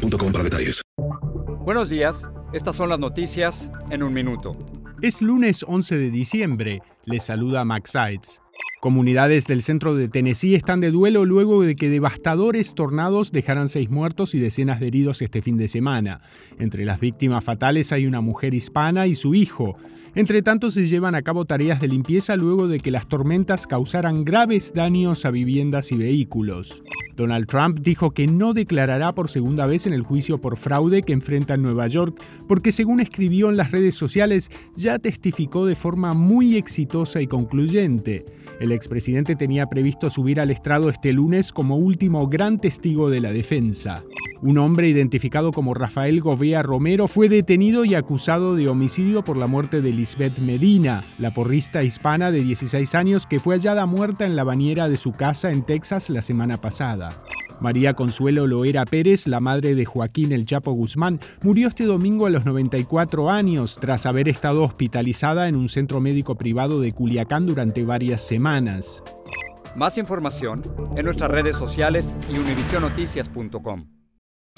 para detalles. Buenos días, estas son las noticias en un minuto. Es lunes 11 de diciembre, les saluda Max Sides. Comunidades del centro de Tennessee están de duelo luego de que devastadores tornados dejaran seis muertos y decenas de heridos este fin de semana. Entre las víctimas fatales hay una mujer hispana y su hijo. Entre tanto, se llevan a cabo tareas de limpieza luego de que las tormentas causaran graves daños a viviendas y vehículos. Donald Trump dijo que no declarará por segunda vez en el juicio por fraude que enfrenta en Nueva York, porque según escribió en las redes sociales, ya testificó de forma muy exitosa y concluyente. El expresidente tenía previsto subir al estrado este lunes como último gran testigo de la defensa. Un hombre identificado como Rafael Govea Romero fue detenido y acusado de homicidio por la muerte de Lisbeth Medina, la porrista hispana de 16 años que fue hallada muerta en la bañera de su casa en Texas la semana pasada. María Consuelo Loera Pérez, la madre de Joaquín El Chapo Guzmán, murió este domingo a los 94 años tras haber estado hospitalizada en un centro médico privado de Culiacán durante varias semanas. Más información en nuestras redes sociales y univisionoticias.com.